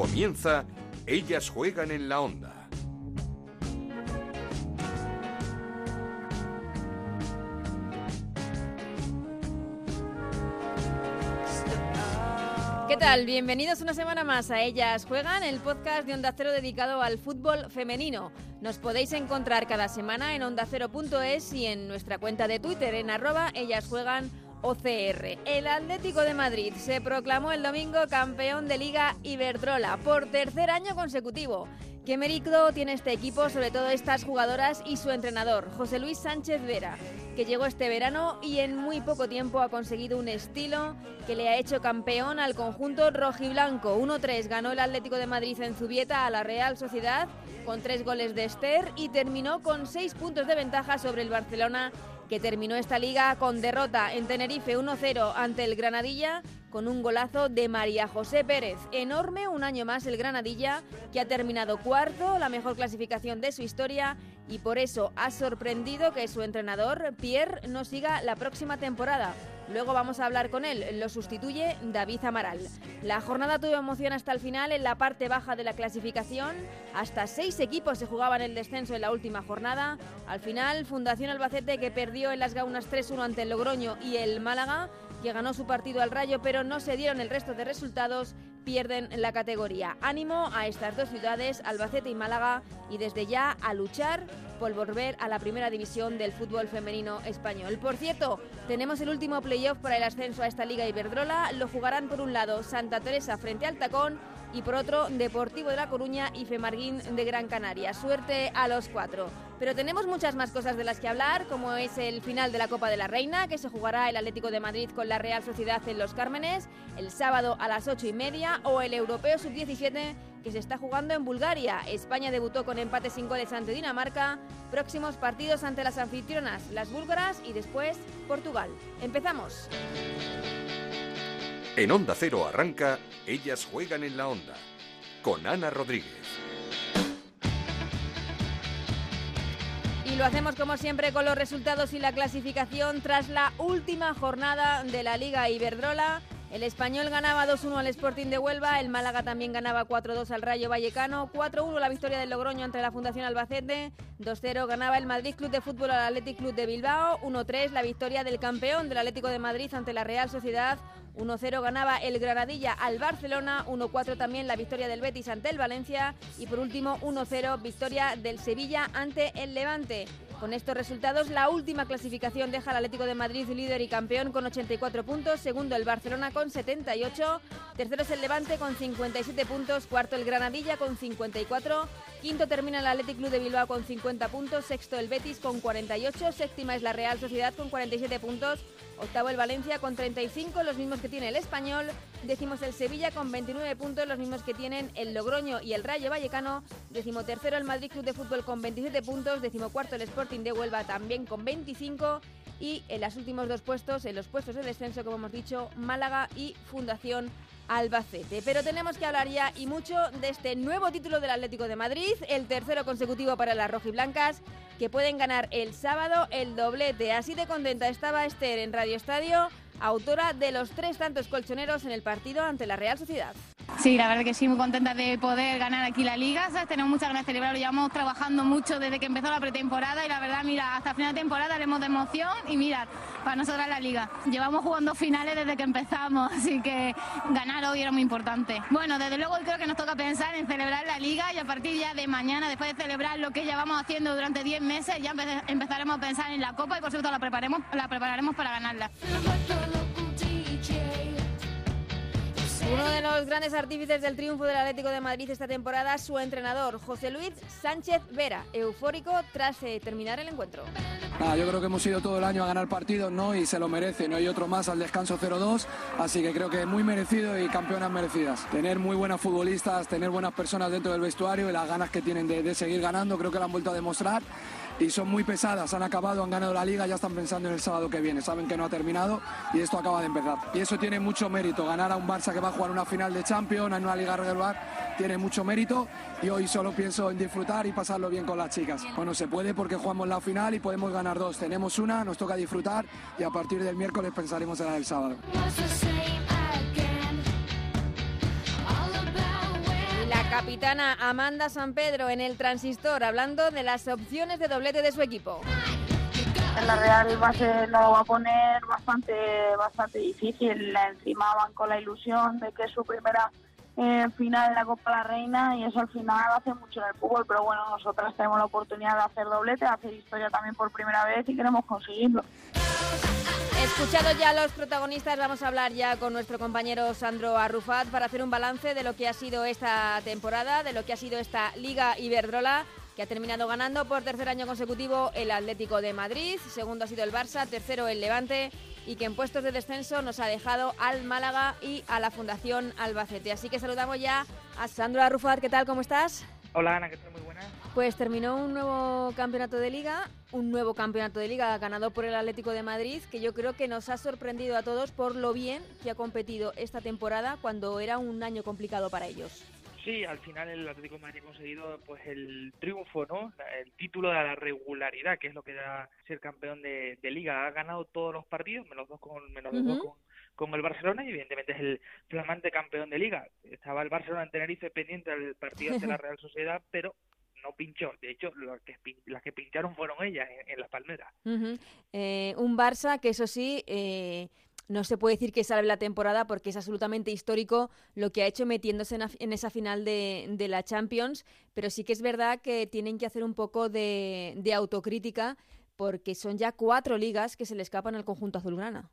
Comienza Ellas juegan en la onda. ¿Qué tal? Bienvenidos una semana más a Ellas Juegan, el podcast de Onda Cero dedicado al fútbol femenino. Nos podéis encontrar cada semana en ondacero.es y en nuestra cuenta de Twitter en arroba Ellas Juegan OCR. El Atlético de Madrid se proclamó el domingo campeón de Liga Iberdrola por tercer año consecutivo. ¿Qué mérito tiene este equipo, sobre todo estas jugadoras y su entrenador, José Luis Sánchez Vera, que llegó este verano y en muy poco tiempo ha conseguido un estilo que le ha hecho campeón al conjunto rojiblanco? 1-3 ganó el Atlético de Madrid en Zubieta a la Real Sociedad con tres goles de Esther y terminó con seis puntos de ventaja sobre el Barcelona que terminó esta liga con derrota en Tenerife 1-0 ante el Granadilla con un golazo de María José Pérez. Enorme un año más el Granadilla, que ha terminado cuarto, la mejor clasificación de su historia, y por eso ha sorprendido que su entrenador, Pierre, no siga la próxima temporada. Luego vamos a hablar con él. Lo sustituye David Amaral. La jornada tuvo emoción hasta el final en la parte baja de la clasificación. Hasta seis equipos se jugaban el descenso en la última jornada. Al final, Fundación Albacete que perdió en las Gaunas 3-1 ante el Logroño y el Málaga que ganó su partido al Rayo, pero no se dieron el resto de resultados, pierden la categoría. Ánimo a estas dos ciudades, Albacete y Málaga, y desde ya a luchar por volver a la primera división del fútbol femenino español. Por cierto, tenemos el último playoff para el ascenso a esta Liga Iberdrola. Lo jugarán por un lado Santa Teresa frente al Tacón y por otro Deportivo de La Coruña y Femarguín de Gran Canaria. Suerte a los cuatro. Pero tenemos muchas más cosas de las que hablar, como es el final de la Copa de la Reina, que se jugará el Atlético de Madrid con la Real Sociedad en Los Cármenes el sábado a las ocho y media, o el Europeo Sub-17 que se está jugando en Bulgaria. España debutó con empate sin goles ante Dinamarca. Próximos partidos ante las anfitrionas, las búlgaras y después Portugal. Empezamos. En Onda Cero arranca Ellas juegan en la onda con Ana Rodríguez. Y lo hacemos como siempre con los resultados y la clasificación tras la última jornada de la Liga Iberdrola. El español ganaba 2-1 al Sporting de Huelva, el Málaga también ganaba 4-2 al Rayo Vallecano, 4-1 la victoria del Logroño ante la Fundación Albacete, 2-0 ganaba el Madrid Club de Fútbol al Athletic Club de Bilbao, 1-3 la victoria del campeón del Atlético de Madrid ante la Real Sociedad, 1-0 ganaba el Granadilla al Barcelona, 1-4 también la victoria del Betis ante el Valencia y por último 1-0 victoria del Sevilla ante el Levante. Con estos resultados, la última clasificación deja al Atlético de Madrid líder y campeón con 84 puntos, segundo el Barcelona con 78, tercero es el Levante con 57 puntos, cuarto el Granadilla con 54, quinto termina el Atlético Club de Bilbao con 50 puntos, sexto el Betis con 48, séptima es la Real Sociedad con 47 puntos, octavo el Valencia con 35, los mismos que tiene el Español, decimos el Sevilla con 29 puntos, los mismos que tienen el Logroño y el Rayo Vallecano, decimotercero el Madrid Club de Fútbol con 27 puntos, decimocuarto el Sport de Huelva también con 25 y en los últimos dos puestos, en los puestos de descenso, como hemos dicho, Málaga y Fundación Albacete. Pero tenemos que hablar ya y mucho de este nuevo título del Atlético de Madrid, el tercero consecutivo para las rojiblancas, que pueden ganar el sábado el doblete. Así de contenta estaba Esther en Radio Estadio, autora de los tres tantos colchoneros en el partido ante la Real Sociedad. Sí, la verdad que sí, muy contenta de poder ganar aquí la liga. ¿sabes? Tenemos muchas ganas de celebrarlo. Llevamos trabajando mucho desde que empezó la pretemporada y la verdad, mira, hasta final de temporada haremos de emoción y mira, para nosotras la liga. Llevamos jugando finales desde que empezamos, así que ganar hoy era muy importante. Bueno, desde luego creo que nos toca pensar en celebrar la liga y a partir ya de mañana, después de celebrar lo que llevamos haciendo durante 10 meses, ya empezaremos a pensar en la copa y por supuesto la, preparemos, la prepararemos para ganarla. Uno de los grandes artífices del triunfo del Atlético de Madrid esta temporada, su entrenador, José Luis Sánchez Vera, eufórico tras eh, terminar el encuentro. Yo creo que hemos ido todo el año a ganar partidos, ¿no? Y se lo merece, no hay otro más al descanso 0-2, así que creo que es muy merecido y campeonas merecidas. Tener muy buenas futbolistas, tener buenas personas dentro del vestuario y las ganas que tienen de, de seguir ganando, creo que lo han vuelto a demostrar y son muy pesadas, han acabado, han ganado la liga, ya están pensando en el sábado que viene, saben que no ha terminado y esto acaba de empezar. Y eso tiene mucho mérito, ganar a un Barça que va a jugar una final de Champions, en una liga regular, tiene mucho mérito y hoy solo pienso en disfrutar y pasarlo bien con las chicas. Bueno, se puede porque jugamos la final y podemos ganar dos, tenemos una, nos toca disfrutar y a partir del miércoles pensaremos en la del sábado. Capitana Amanda San Pedro en el transistor hablando de las opciones de doblete de su equipo. En la Real base no lo va a poner bastante bastante difícil. Encima van con la ilusión de que es su primera eh, final de la Copa la Reina y eso al final hace mucho en el fútbol. Pero bueno, nosotras tenemos la oportunidad de hacer doblete, hacer historia también por primera vez y queremos conseguirlo. Escuchados ya los protagonistas, vamos a hablar ya con nuestro compañero Sandro Arrufat para hacer un balance de lo que ha sido esta temporada, de lo que ha sido esta Liga Iberdrola, que ha terminado ganando por tercer año consecutivo el Atlético de Madrid, segundo ha sido el Barça, tercero el Levante y que en puestos de descenso nos ha dejado al Málaga y a la Fundación Albacete. Así que saludamos ya a Sandro Arrufat, ¿qué tal? ¿Cómo estás? Hola Ana, ¿qué tal? Muy buena. Pues terminó un nuevo campeonato de liga, un nuevo campeonato de liga ganado por el Atlético de Madrid, que yo creo que nos ha sorprendido a todos por lo bien que ha competido esta temporada cuando era un año complicado para ellos. Sí, al final el Atlético de Madrid ha conseguido pues el triunfo, ¿no? El título de la regularidad, que es lo que da ser campeón de, liga. Ha ganado todos los partidos, menos dos con menos dos con, con el Barcelona y evidentemente es el flamante campeón de liga. Estaba el Barcelona en Tenerife pendiente del partido de la Real Sociedad, pero no pinchó. De hecho, que, las que pincharon fueron ellas en, la palmera. Eh, un Barça que eso sí... Eh, no se puede decir que salve la temporada porque es absolutamente histórico lo que ha hecho metiéndose en, esa final de, la Champions, pero sí que es verdad que tienen que hacer un poco de, de autocrítica porque son ya cuatro ligas que se le escapan al conjunto azulgrana.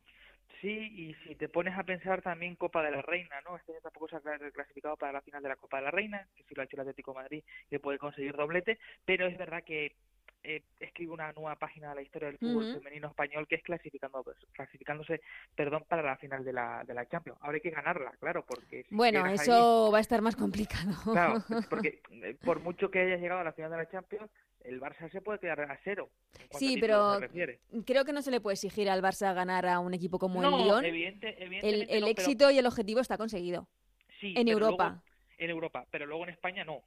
Sí, y si te pones a pensar también Copa de la Reina, ¿no? Este año tampoco se ha clasificado para la final de la Copa de la Reina, que sí lo ha hecho el Atlético de Madrid, que puede conseguir doblete, pero es verdad que eh, escribe una nueva página de la historia del fútbol femenino español que es clasificando, pues, clasificándose perdón, para la final de la, de la Champions. Ahora hay que ganarla, claro, porque... bueno, eso va a estar más complicado. Claro, porque eh, por mucho que hayas llegado a la final de la Champions, el Barça se puede quedar a cero. Sí, pero creo que no se le puede exigir al Barça ganar a un equipo como el Lyon. el, éxito y el objetivo está conseguido. Sí, en Europa. en Europa, pero luego en España no.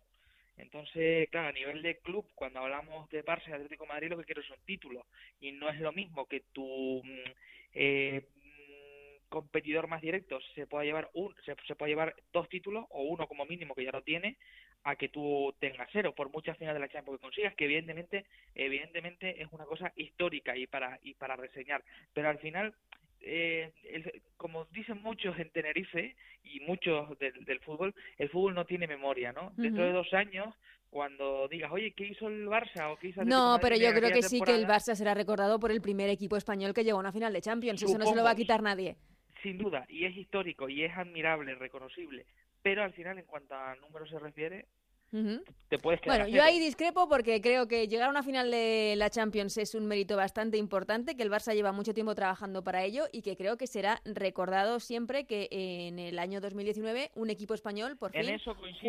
Entonces, claro, a nivel de club, cuando hablamos de Barça y Atlético de Madrid, lo que quiero son títulos. Y no es lo mismo que tu mm, eh, mm, competidor más directo se pueda llevar un se, se pueda llevar dos títulos o uno como mínimo que ya lo tiene a que tú tengas cero por muchas finales de la Champions que consigas que evidentemente evidentemente es una cosa histórica y para y para reseñar pero al final eh, como dicen muchos en Tenerife y muchos del, fútbol, el fútbol no tiene memoria, ¿no? Dentro de dos años, cuando digas, oye, ¿qué hizo el Barça? O ¿qué hizo no, pero yo creo que sí que el Barça será recordado por el primer equipo español que llegó a una final de Champions. Eso no se lo va a quitar nadie. Sin duda, y es histórico, y es admirable, reconocible. Pero al final, en cuanto a números se refiere, bueno, yo ahí discrepo porque creo que llegar a una final de la Champions es un mérito bastante importante, que el Barça lleva mucho tiempo trabajando para ello y que creo que será recordado siempre que en el año 2019 un equipo español por fin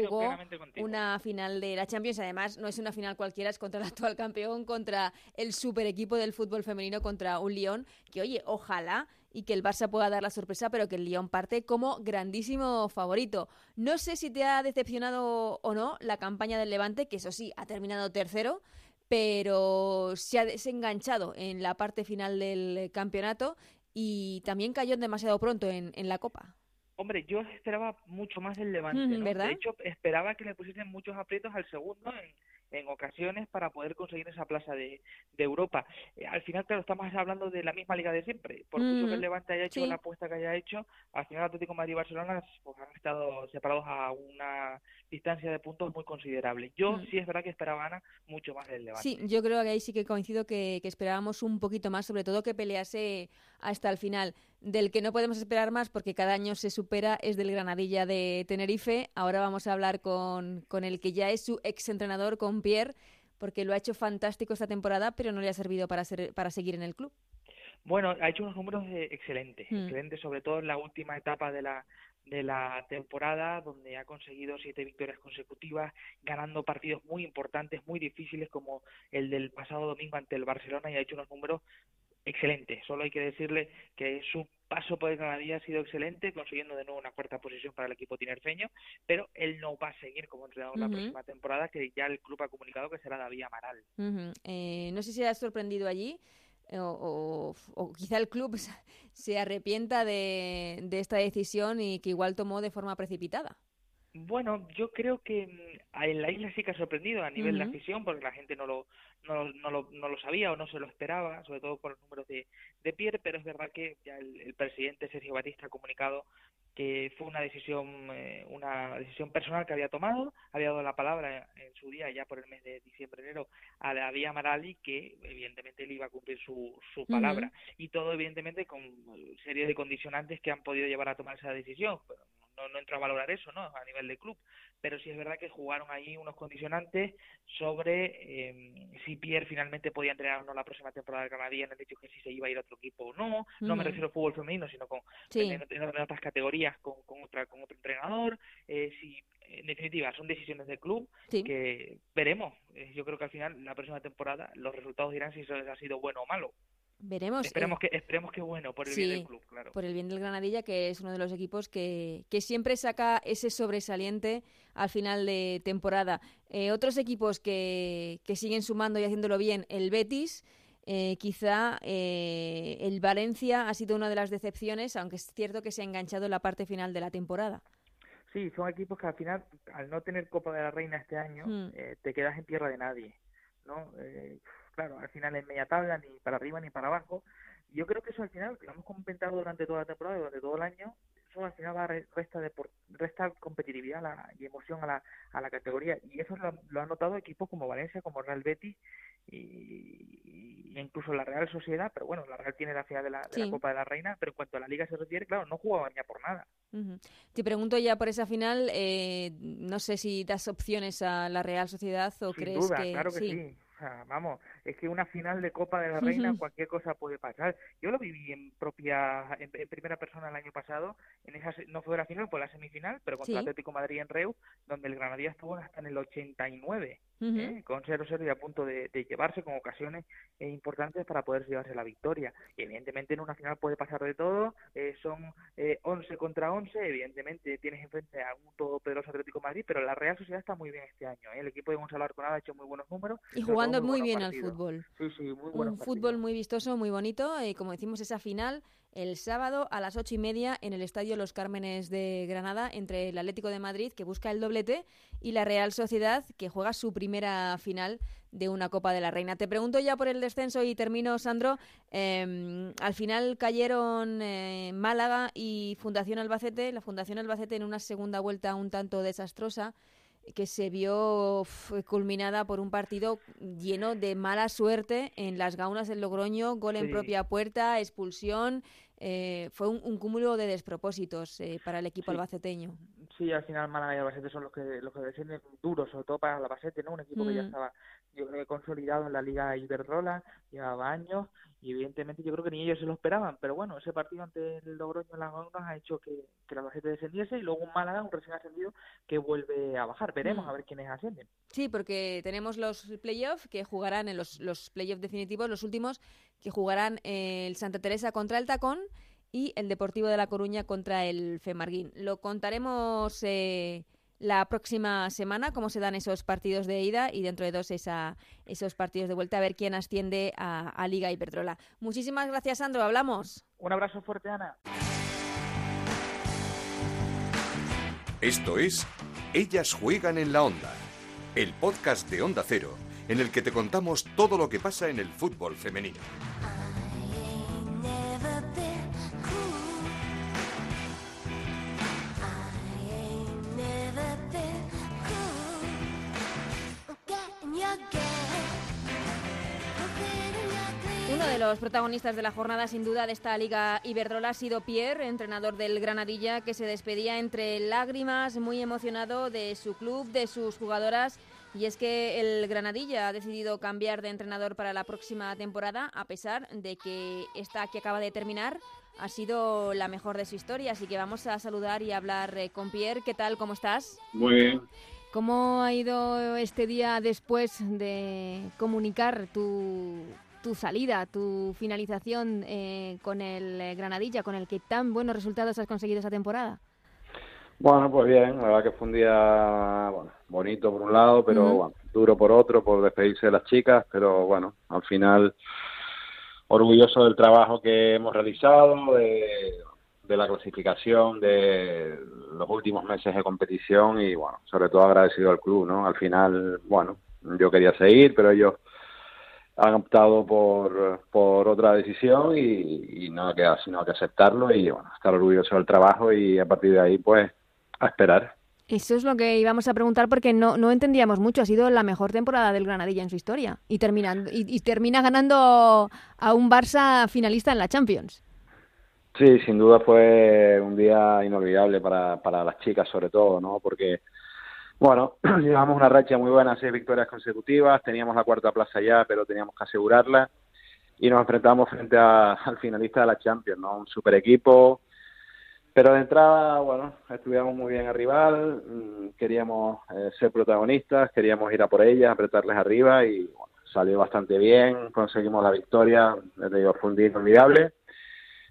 jugó una final de la Champions. Además, no es una final cualquiera, es contra el actual campeón, contra el super equipo del fútbol femenino, contra un Lyon, que oye, ojalá y que el Barça pueda dar la sorpresa, pero que el Lyon parte como grandísimo favorito. No sé si te ha decepcionado o no la campaña del Levante, que eso sí, ha terminado tercero, pero se ha desenganchado en la parte final del campeonato y también cayó demasiado pronto en, la Copa. Hombre, yo esperaba mucho más del Levante, ¿verdad? De hecho, esperaba que le pusiesen muchos aprietos al segundo en, en ocasiones para poder conseguir esa plaza de, de Europa. Eh, al final, claro, estamos hablando de la misma liga de siempre. Por mucho que el Levante haya hecho la apuesta que haya hecho, al final Atlético Madrid y Barcelona pues, han estado separados a una distancia de puntos muy considerable. Yo sí es verdad que esperaba Ana mucho más del Levante. Sí, yo creo que ahí sí que coincido que, que esperábamos un poquito más, sobre todo que pelease hasta el final. Del que no podemos esperar más porque cada año se supera es del Granadilla de Tenerife. Ahora vamos a hablar con, con el que ya es su ex entrenador, con Pierre, porque lo ha hecho fantástico esta temporada, pero no le ha servido para, ser, para seguir en el club. Bueno, ha hecho unos números excelentes, mm. excelentes, sobre todo en la última etapa de la, de la temporada, donde ha conseguido siete victorias consecutivas, ganando partidos muy importantes, muy difíciles, como el del pasado domingo ante el Barcelona, y ha hecho unos números excelente. Solo hay que decirle que su paso por el Granadilla ha sido excelente, consiguiendo de nuevo una cuarta posición para el equipo tinerfeño, pero él no va a seguir como entrenador la próxima temporada, que ya el club ha comunicado que será David Amaral. eh, no sé si ha sorprendido allí. Eh, o, o, quizá el club se arrepienta de, de esta decisión y que igual tomó de forma precipitada. Bueno, yo creo que en la isla sí que ha sorprendido a nivel de afición, porque la gente no lo, no, no, lo, no lo sabía o no se lo esperaba, sobre todo con los números de, de Pierre, pero es verdad que ya el, presidente Sergio Batista ha comunicado que fue una decisión eh, una decisión personal que había tomado, había dado la palabra en, su día, ya por el mes de diciembre-enero, a David Marali, que evidentemente él iba a cumplir su, su palabra, y todo evidentemente con serie de condicionantes que han podido llevar a tomar esa decisión no, no entro a valorar eso, ¿no? A nivel de club, pero sí es verdad que jugaron ahí unos condicionantes sobre eh, si Pierre finalmente podía entrenar o no la próxima temporada de Granadilla, en el hecho que si se iba a ir a otro equipo o no, no me refiero al fútbol femenino, sino con en, otras categorías con, con, otra, con otro entrenador, eh, si en definitiva, son decisiones del club que veremos. Eh, yo creo que al final, la próxima temporada, los resultados dirán si eso ha sido bueno o malo. Veremos. Esperemos, que, esperemos que bueno, por el bien del club, claro. Por el bien del Granadilla, que es uno de los equipos que, que siempre saca ese sobresaliente al final de temporada. Eh, otros equipos que, que siguen sumando y haciéndolo bien, el Betis. Eh, quizá eh, el Valencia ha sido una de las decepciones, aunque es cierto que se ha enganchado en la parte final de la temporada. Sí, son equipos que al final, al no tener Copa de la Reina este año, hmm. te quedas en tierra de nadie. ¿no? Claro, al final en media tabla, ni para arriba ni para abajo. Yo creo que eso al final, lo hemos comentado durante toda la temporada, durante todo el año, eso al final va a resta, de, resta competitividad y emoción a la, a la categoría. Y eso lo, han notado equipos como Valencia, como Real Betis y, incluso la Real Sociedad. Pero bueno, la Real tiene la final de la, Copa de la Reina, pero en cuanto a la Liga se refiere, claro, no jugaban ya por nada. Te pregunto ya por esa final, eh, no sé si das opciones a la Real Sociedad o Sin crees duda, que. Claro que sí vamos, es que una final de Copa de la Reina, cualquier cosa puede pasar. Yo lo viví en propia, en, primera persona el año pasado, en esa, no fue la final, fue la semifinal, pero contra el Atlético Madrid en Reus, donde el Granadilla estuvo hasta en el 89, ¿eh? con 0-0 y a punto de, llevarse con ocasiones eh, importantes para poder llevarse la victoria. Y evidentemente en una final puede pasar de todo, eh, son 11 contra 11, evidentemente tienes enfrente a un todopoderoso Atlético Madrid, pero la Real Sociedad está muy bien este año. El equipo de Gonzalo Arconada ha hecho muy buenos números. Y jugando muy bien al fútbol. Un fútbol muy vistoso, muy bonito. Y como decimos, esa final el sábado a las ocho y media en el Estadio Los Cármenes de Granada entre el Atlético de Madrid, que busca el doblete, y la Real Sociedad, que juega su primera final de una Copa de la Reina. Te pregunto ya por el descenso y termino, Sandro. Em, al final cayeron eh, Málaga y Fundación Albacete. La Fundación Albacete en una segunda vuelta un tanto desastrosa que se vio culminada por un partido lleno de mala suerte en las gaunas del Logroño, gol en propia puerta, expulsión. Eh, fue un, cúmulo de despropósitos eh, para el equipo albaceteño. Sí, al final Málaga y Albacete son los que los que descienden duros, sobre todo para Albacete, ¿no? Un equipo que ya mm. estaba, yo creo que consolidado en la Liga Iberdrola, llevaba años, y evidentemente yo creo que ni ellos se lo esperaban, pero bueno, ese partido ante el Logroño en las Gaunas ha hecho que, que la Albacete descendiese y luego un Málaga, un recién ascendido, que vuelve a bajar. Veremos mm. a ver quiénes ascienden. Sí, porque tenemos los playoffs que jugarán en los, los playoffs definitivos, los últimos que jugarán el Santa Teresa contra el Tacón y el Deportivo de La Coruña contra el Femarguín. Lo contaremos eh, la próxima semana, cómo se dan esos partidos de ida y dentro de dos esa, esos partidos de vuelta, a ver quién asciende a, a Liga Iberdrola. Muchísimas gracias, Sandro. Hablamos. Un abrazo fuerte, Ana. Esto es Ellas juegan en la onda, el podcast de Onda Cero, en el que te contamos todo lo que pasa en el fútbol femenino. Los protagonistas de la jornada, sin duda, de esta Liga Iberdrola ha sido Pierre, entrenador del Granadilla, que se despedía entre lágrimas, muy emocionado de su club, de sus jugadoras. Y es que el Granadilla ha decidido cambiar de entrenador para la próxima temporada, a pesar de que esta que acaba de terminar ha sido la mejor de su historia. Así que vamos a saludar y hablar eh, con Pierre. ¿Qué tal? ¿Cómo estás? Muy bien. ¿Cómo ha ido este día después de comunicar tu, tu salida, tu finalización eh, con el eh, Granadilla, con el que tan buenos resultados has conseguido esa temporada? Bueno, pues bien, la verdad que fue un día bueno, bonito por un lado, pero bueno, duro por otro, por despedirse de las chicas, pero bueno, al final orgulloso del trabajo que hemos realizado, de, de la clasificación, de los últimos meses de competición y bueno, sobre todo agradecido al club, ¿no? Al final, bueno, yo quería seguir, pero ellos han optado por, por otra decisión y, y nada queda sino que aceptarlo y bueno, estar orgulloso del trabajo y a partir de ahí pues a esperar. Eso es lo que íbamos a preguntar porque no, no entendíamos mucho. Ha sido la mejor temporada del Granadilla en su historia y, terminando, y, termina ganando a un Barça finalista en la Champions. Sí, sin duda fue un día inolvidable para, para las chicas sobre todo, ¿no? Porque bueno, llevamos una racha muy buena, seis victorias consecutivas, teníamos la cuarta plaza ya, pero teníamos que asegurarla. Y nos enfrentamos frente al finalista de la Champions, ¿no? Un super equipo, pero de entrada, bueno, estudiamos muy bien a rival, mm, queríamos eh, ser protagonistas, queríamos ir a por ellas, apretarles arriba y bueno, salió bastante bien, conseguimos la victoria, les digo, fue un día inolvidable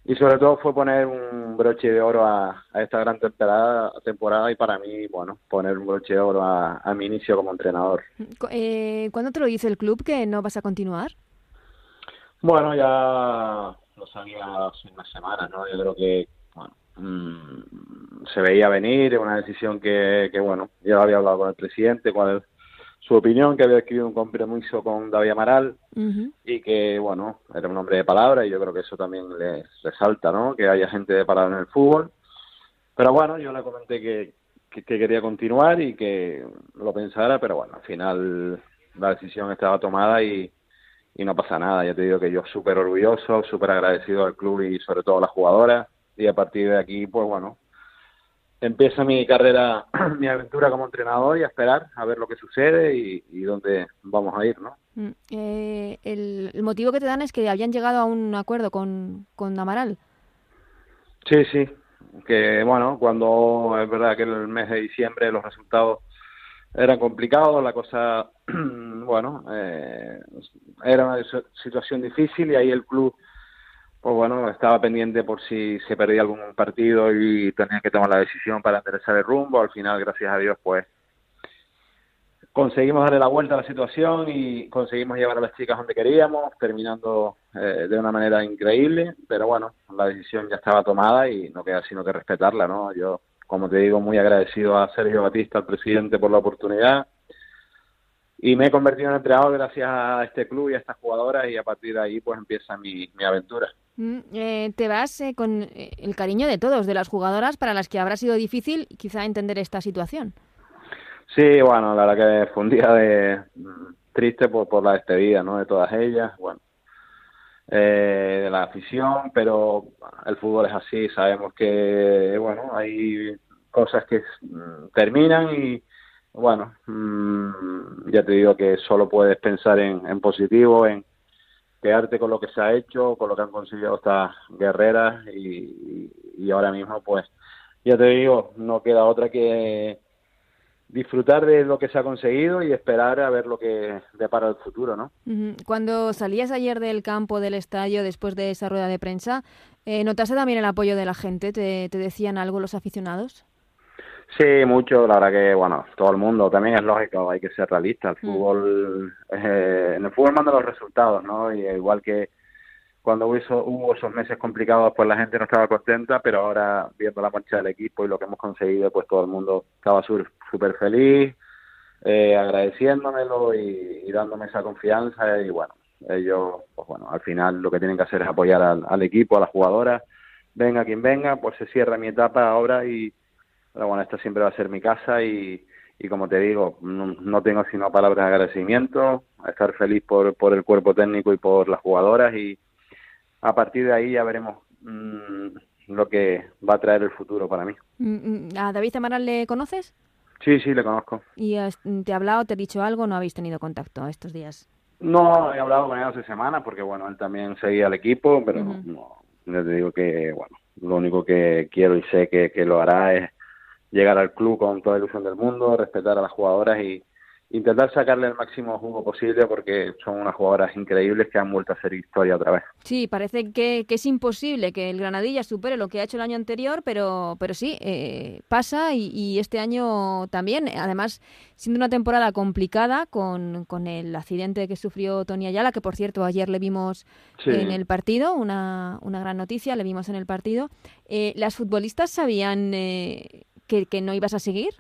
y sobre todo fue poner un broche de oro a, esta gran temporada, temporada y para mí, bueno, poner un broche de oro a, mi inicio como entrenador. Eh, ¿Cuándo te lo dice el club que no vas a continuar? Bueno, ya lo sabía hace unas semanas, ¿no? Yo creo que, bueno, mm, se veía venir, una decisión que, que, bueno, ya había hablado con el presidente, cuál su opinión, que había escrito un compromiso con David Amaral y que, bueno, era un hombre de palabra y yo creo que eso también le resalta, ¿no? Que haya gente de palabra en el fútbol. Pero bueno, yo le comenté que, que, quería continuar y que lo pensara, pero bueno, al final la decisión estaba tomada y, y no pasa nada. Ya te digo que yo súper orgulloso, súper agradecido al club y sobre todo a las jugadoras. Y a partir de aquí, pues bueno, empieza mi carrera, mi aventura como entrenador y a esperar a ver lo que sucede y, dónde vamos a ir, ¿no? Mm, eh, el, motivo que te dan es que habían llegado a un acuerdo con, con Amaral. Sí, sí, que bueno, cuando es verdad que el mes de diciembre los resultados eran complicados, la cosa, bueno, eh, era una situación difícil y ahí el club pues bueno, estaba pendiente por si se perdía algún partido y tenía que tomar la decisión para enderezar el rumbo. Al final, gracias a Dios, pues conseguimos darle la vuelta a la situación y conseguimos llevar a las chicas donde queríamos, terminando eh, de una manera increíble. Pero bueno, la decisión ya estaba tomada y no queda sino que respetarla, ¿no? Yo, como te digo, muy agradecido a Sergio Batista, al presidente, por la oportunidad y me he convertido en entrenador gracias a este club y a estas jugadoras y a partir de ahí pues empieza mi, mi aventura. Mm, eh, te vas eh, con eh, el cariño de todos, de las jugadoras para las que habrá sido difícil quizá entender esta situación. Sí, bueno, la verdad que fue un día de mm, triste por, por la despedida, ¿no? De todas ellas, bueno, de la afición, pero el fútbol es así, sabemos que, bueno, hay cosas que mm, terminan y bueno, ya te digo que solo puedes pensar en, en positivo, en quedarte con lo que se ha hecho, con lo que han conseguido estas guerreras y, y ahora mismo pues ya te digo, no queda otra que disfrutar de lo que se ha conseguido y esperar a ver lo que depara el futuro, ¿no? Cuando salías ayer del campo del estadio después de esa rueda de prensa, eh, ¿notaste también el apoyo de la gente? ¿Te, ¿Te, decían algo los aficionados? Sí, mucho, la verdad que, bueno, todo el mundo, también es lógico, hay que ser realista, el mm. fútbol, eh, en el fútbol manda los resultados, ¿no? Y igual que cuando hubo, hubo esos meses complicados, pues la gente no estaba contenta, pero ahora viendo la marcha del equipo y lo que hemos conseguido, pues todo el mundo estaba súper feliz, eh, agradeciéndomelo y, dándome esa confianza y bueno, ellos, pues bueno, al final lo que tienen que hacer es apoyar al, al equipo, a las jugadoras, venga quien venga, pues se cierra mi etapa ahora y pero bueno, esta siempre va a ser mi casa y, y como te digo, no, tengo sino palabras de agradecimiento, estar feliz por, por el cuerpo técnico y por las jugadoras y a partir de ahí ya veremos mm, lo que va a traer el futuro para mí. Mm, mm, ¿A David Amaral le conoces? Sí, sí, le conozco. ¿Y te ha hablado, te ha dicho algo no habéis tenido contacto estos días? No, he hablado con él hace semanas porque, bueno, él también seguía al equipo, pero no, te digo que, bueno, lo único que quiero y sé que, que lo hará es llegar al club con toda la ilusión del mundo, respetar a las jugadoras y, intentar sacarle el máximo jugo posible porque son unas jugadoras increíbles que han vuelto a hacer historia otra vez. Sí, parece que, es imposible que el Granadilla supere lo que ha hecho el año anterior, pero, pero sí, eh, pasa y, este año también. Además, siendo una temporada complicada con, con el accidente que sufrió Tony Ayala, que por cierto ayer le vimos en el partido, una, una gran noticia, le vimos en el partido. Eh, ¿Las futbolistas sabían eh, que, que no ibas a seguir?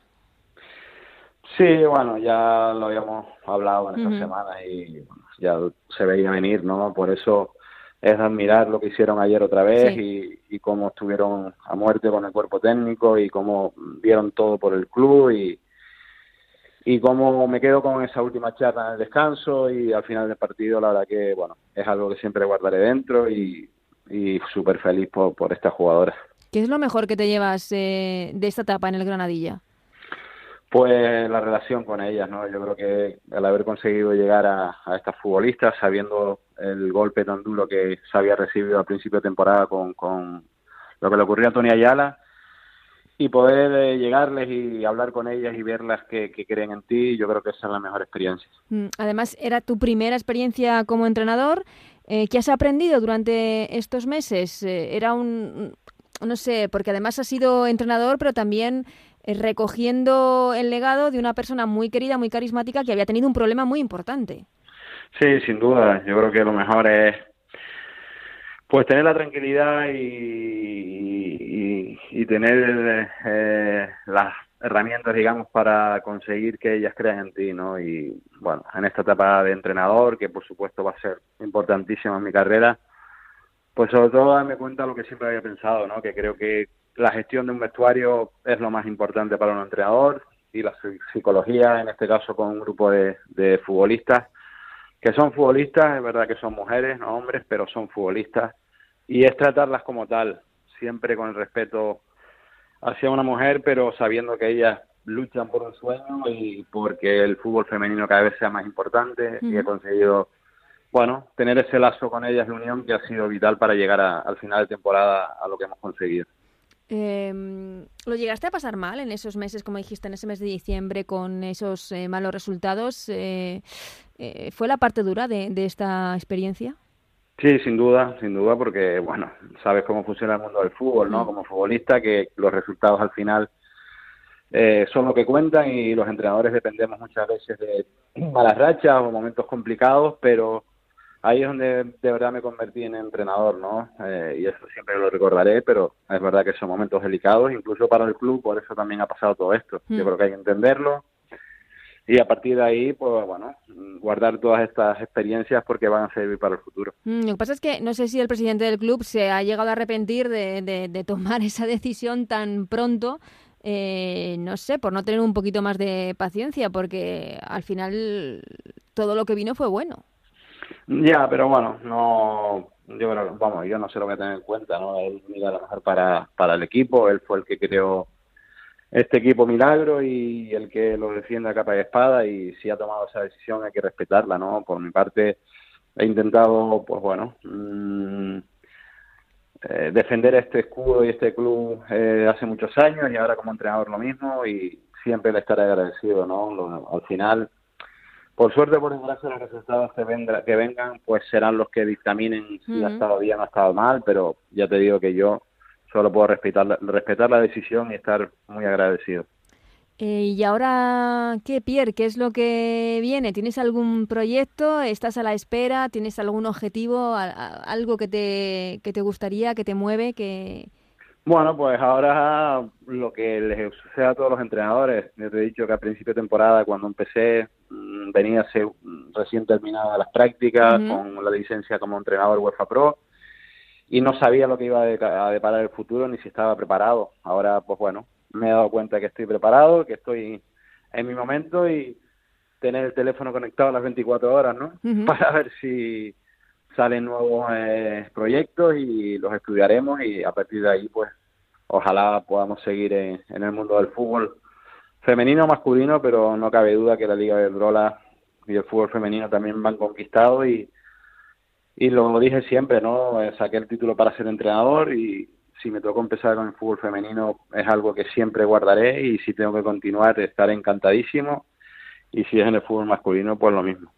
Sí, bueno, ya lo habíamos hablado en esta semana y ya se veía venir, ¿no? Por eso es admirar lo que hicieron ayer otra vez y, y, cómo estuvieron a muerte con el cuerpo técnico y cómo dieron todo por el club y, y cómo me quedo con esa última charla en el descanso y al final del partido, la verdad que, bueno, es algo que siempre guardaré dentro y, y súper feliz por, por estas jugadoras. ¿Qué es lo mejor que te llevas eh, de esta etapa en el Granadilla? Pues la relación con ellas, ¿no? Yo creo que el haber conseguido llegar a, estas futbolistas, sabiendo el golpe tan duro que se había recibido al principio de temporada con, con lo que le ocurrió a Tony Ayala, y poder eh, llegarles y hablar con ellas y verlas que, creen en ti, yo creo que esa es la mejor experiencia. Mm, además, era tu primera experiencia como entrenador. Eh, ¿Qué has aprendido durante estos meses? Eh, era un, no sé, porque además has sido entrenador, pero también eh, recogiendo el legado de una persona muy querida, muy carismática, que había tenido un problema muy importante. Sí, sin duda. Yo creo que lo mejor es pues tener la tranquilidad y, y, tener eh, las herramientas, digamos, para conseguir que ellas crean en ti, ¿no? Y bueno, en esta etapa de entrenador, que por supuesto va a ser importantísima en mi carrera, pues sobre todo darme cuenta de lo que siempre había pensado, ¿no? Que creo que la gestión de un vestuario es lo más importante para un entrenador y la psicología, en este caso con un grupo de, futbolistas, que son futbolistas, es verdad que son mujeres, no hombres, pero son futbolistas, y es tratarlas como tal, siempre con el respeto hacia una mujer, pero sabiendo que ellas luchan por un sueño y porque el fútbol femenino cada vez sea más importante y he conseguido bueno, tener ese lazo con ellas de unión que ha sido vital para llegar al final de temporada a lo que hemos conseguido. Eh, ¿Lo llegaste a pasar mal en esos meses, como dijiste, en ese mes de diciembre, con esos eh, malos resultados? Eh, eh, ¿Fue la parte dura de, esta experiencia? Sí, sin duda, sin duda, porque, bueno, sabes cómo funciona el mundo del fútbol, ¿no? Mm. Como futbolista, que los resultados al final son lo que cuentan y los entrenadores dependemos muchas veces de malas rachas o momentos complicados, pero ahí es donde de verdad me convertí en entrenador, ¿no? Eh, y eso siempre lo recordaré, pero es verdad que son momentos delicados, incluso para el club, por eso también ha pasado todo esto. Yo mm. creo que hay que entenderlo y a partir de ahí, pues bueno, guardar todas estas experiencias porque van a servir para el futuro. Mm, lo que pasa es que no sé si el presidente del club se ha llegado a arrepentir de, de, tomar esa decisión tan pronto. Eh, no sé, por no tener un poquito más de paciencia, porque al final todo lo que vino fue bueno. Ya, pero bueno, no, yo vamos, yo no sé lo que tener en cuenta, ¿no? Él mira lo mejor para, para el equipo, él fue el que creó este equipo milagro y el que lo defiende a capa y espada y si ha tomado esa decisión hay que respetarla, ¿no? Por mi parte he intentado, pues bueno, mm, eh, defender este escudo y este club eh, hace muchos años y ahora como entrenador lo mismo y siempre le estaré agradecido, ¿no? al final por suerte, por desgracia, los resultados que, que vengan, pues serán los que dictaminen si ha estado bien o ha estado mal, pero ya te digo que yo solo puedo respetar, respetar la decisión y estar muy agradecido. Eh, y ahora, ¿qué, Pierre? ¿Qué es lo que viene? ¿Tienes algún proyecto? ¿Estás a la espera? ¿Tienes algún objetivo? ¿Algo que te, que te gustaría, que te mueve? que bueno, pues ahora lo que les sucede a todos los entrenadores, les he dicho que a principio de temporada, cuando empecé, mm, venía ser recién terminada las prácticas con la licencia como entrenador UEFA Pro y no sabía lo que iba a deparar el futuro ni si estaba preparado. Ahora, pues bueno, me he dado cuenta que estoy preparado, que estoy en mi momento y tener el teléfono conectado a las 24 horas, ¿no? Para ver si salen nuevos eh, proyectos y los estudiaremos y a partir de ahí pues ojalá podamos seguir en, el mundo del fútbol femenino o masculino, pero no cabe duda que la Liga de Drola y el fútbol femenino también van conquistados y, y lo dije siempre, ¿no? Eh, saqué el título para ser entrenador y si me tocó empezar con el fútbol femenino es algo que siempre guardaré y si tengo que continuar estaré encantadísimo y si es en el fútbol masculino, pues lo mismo.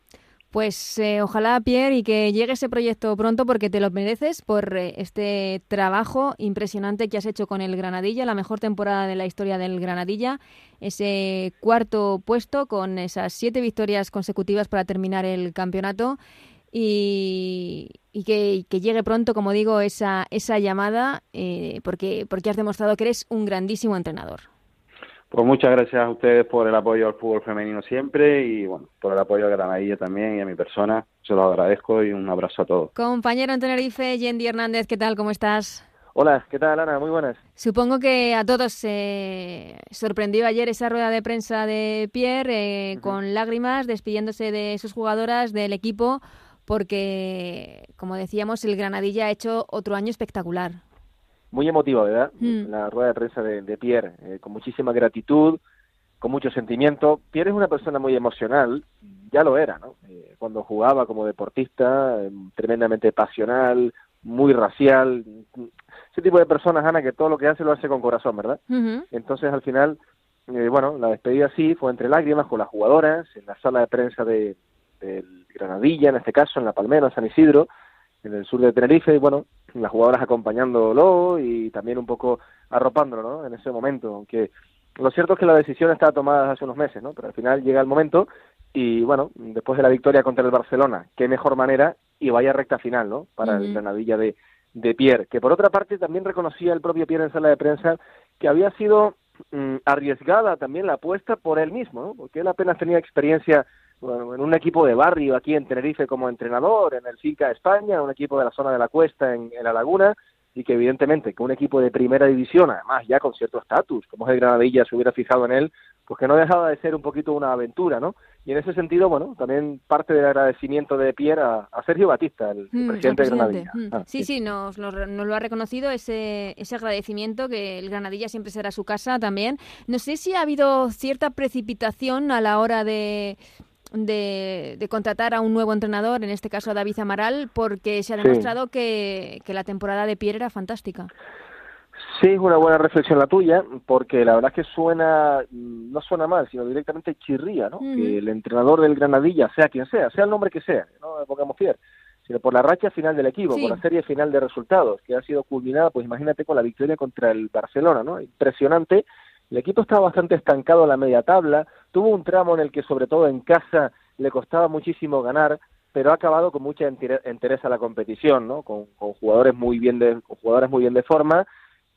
Pues eh, ojalá, Pierre, y que llegue ese proyecto pronto porque te lo mereces por eh, este trabajo impresionante que has hecho con el Granadilla, la mejor temporada de la historia del Granadilla, ese cuarto puesto con esas siete victorias consecutivas para terminar el campeonato y, que, llegue pronto, como digo, esa, esa llamada eh, porque, porque has demostrado que eres un grandísimo entrenador. Pues muchas gracias a ustedes por el apoyo al fútbol femenino siempre y bueno, por el apoyo a Granadilla también y a mi persona. Se lo agradezco y un abrazo a todos. Compañero en Tenerife, Yendi Hernández, ¿qué tal? ¿Cómo estás? Hola, ¿qué tal Ana? Muy buenas. Supongo que a todos se sorprendió ayer esa rueda de prensa de Pierre eh, con lágrimas despidiéndose de sus jugadoras, del equipo, porque, como decíamos, el Granadilla ha hecho otro año espectacular muy emotiva, ¿verdad? Hmm. La rueda de prensa de, Pierre, eh, con muchísima gratitud, con mucho sentimiento. Pierre es una persona muy emocional, ya lo era, ¿no? Eh, cuando jugaba como deportista, eh, tremendamente pasional, muy racial. Ese tipo de personas, Ana, que todo lo que hace lo hace con corazón, ¿verdad? Entonces, al final, bueno, la despedida sí fue entre lágrimas con las jugadoras, en la sala de prensa de, del Granadilla, en este caso, en La Palmera, San Isidro, en el sur de Tenerife, y bueno, las jugadoras acompañándolo y también un poco arropándolo, ¿no? En ese momento, aunque lo cierto es que la decisión estaba tomada hace unos meses, ¿no? Pero al final llega el momento y bueno, después de la victoria contra el Barcelona, qué mejor manera y vaya recta final, ¿no? Para el Granadilla de, de Pierre, que por otra parte también reconocía el propio Pierre en sala de prensa que había sido mm, arriesgada también la apuesta por él mismo, ¿no? Porque él apenas tenía experiencia en un equipo de barrio aquí en Tenerife como entrenador, en el Finca España, un equipo de la zona de la Cuesta en, La Laguna, y que evidentemente que un equipo de primera división, además ya con cierto estatus, como es el Granadilla, se hubiera fijado en él, pues que no dejaba de ser un poquito una aventura, ¿no? Y en ese sentido, bueno, también parte del agradecimiento de Pierre a, Sergio Batista, el, mm, presidente, de Granadilla. Mm. Ah, sí, sí, nos, nos, lo ha reconocido ese, ese agradecimiento, que el Granadilla siempre será su casa también. No sé si ha habido cierta precipitación a la hora de de, contratar a un nuevo entrenador, en este caso a David Amaral, porque se ha demostrado que, la temporada de Pierre era fantástica. Sí, es una buena reflexión la tuya, porque la verdad es que suena, no suena mal, sino directamente chirría, ¿no? Que el entrenador del Granadilla, sea quien sea, sea el nombre que sea, no pongamos fiel, sino por la racha final del equipo, por la serie final de resultados, que ha sido culminada, pues imagínate, con la victoria contra el Barcelona, ¿no? Impresionante. El equipo estaba bastante estancado en la media tabla, Tuvo un tramo en el que, sobre todo en casa, le costaba muchísimo ganar, pero ha acabado con mucha interés a la competición, ¿no? Con, jugadores muy bien de jugadores muy bien de forma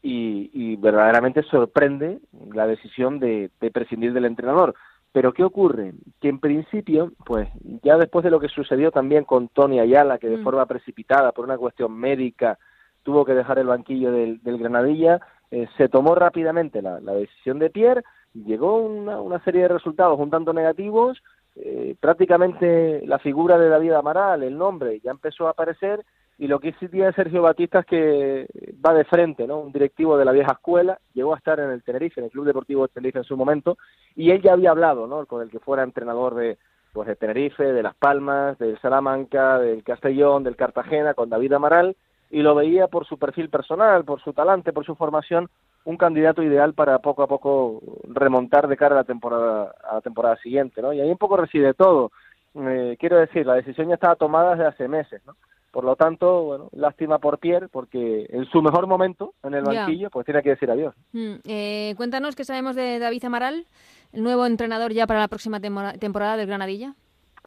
y, verdaderamente sorprende la decisión de, prescindir del entrenador. Pero ¿qué ocurre? Que en principio, pues ya después de lo que sucedió también con Tony Ayala, que de mm. forma precipitada por una cuestión médica tuvo que dejar el banquillo del, Granadilla, eh, se tomó rápidamente la, decisión de Pierre llegó una, una serie de resultados un tanto negativos, eh, prácticamente la figura de David Amaral, el nombre, ya empezó a aparecer y lo que tiene Sergio Batista es que va de frente, ¿no? Un directivo de la vieja escuela, llegó a estar en el Tenerife, en el Club Deportivo de Tenerife en su momento, y él ya había hablado, ¿no? Con el que fuera entrenador de, pues, de Tenerife, de Las Palmas, del Salamanca, del Castellón, del Cartagena, con David Amaral, y lo veía por su perfil personal, por su talante, por su formación, un candidato ideal para poco a poco remontar de cara a la temporada, a la temporada siguiente, ¿no? Y ahí un poco reside todo. Eh, quiero decir, la decisión ya estaba tomada desde hace meses, ¿no? Por lo tanto, bueno, lástima por Pierre, porque en su mejor momento, en el banquillo, pues tiene que decir adiós. Mm, eh, cuéntanos qué sabemos de David Amaral, el nuevo entrenador ya para la próxima temporada del Granadilla.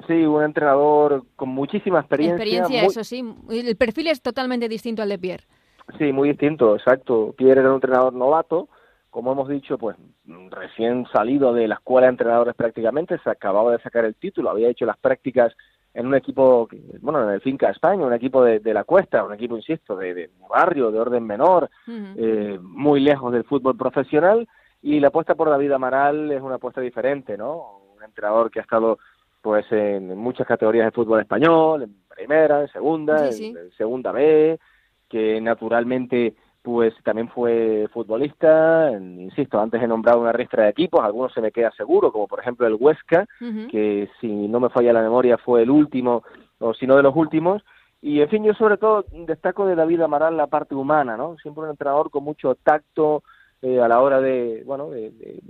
Sí, un entrenador con muchísima experiencia. Experiencia, eso sí. El perfil es totalmente distinto al de Pierre. Sí, muy distinto, exacto. Pierre era un entrenador novato, como hemos dicho, pues recién salido de la escuela de entrenadores prácticamente, se acababa de sacar el título, había hecho las prácticas en un equipo, bueno, en el Finca España, un equipo de, la cuesta, un equipo, insisto, de, barrio, de orden menor, eh, muy lejos del fútbol profesional, y la apuesta por David Amaral es una apuesta diferente, ¿no? Un entrenador que ha estado pues en muchas categorías de fútbol español, en primera, en segunda, en segunda B, que naturalmente pues también fue futbolista, insisto, antes he nombrado una ristra de equipos, algunos se me queda seguro, como por ejemplo el Huesca, que si no me falla la memoria fue el último, o si no de los últimos, y en fin, yo sobre todo destaco de David Amaral la parte humana, ¿no? Siempre un entrenador con mucho tacto eh, a la hora de, bueno, de,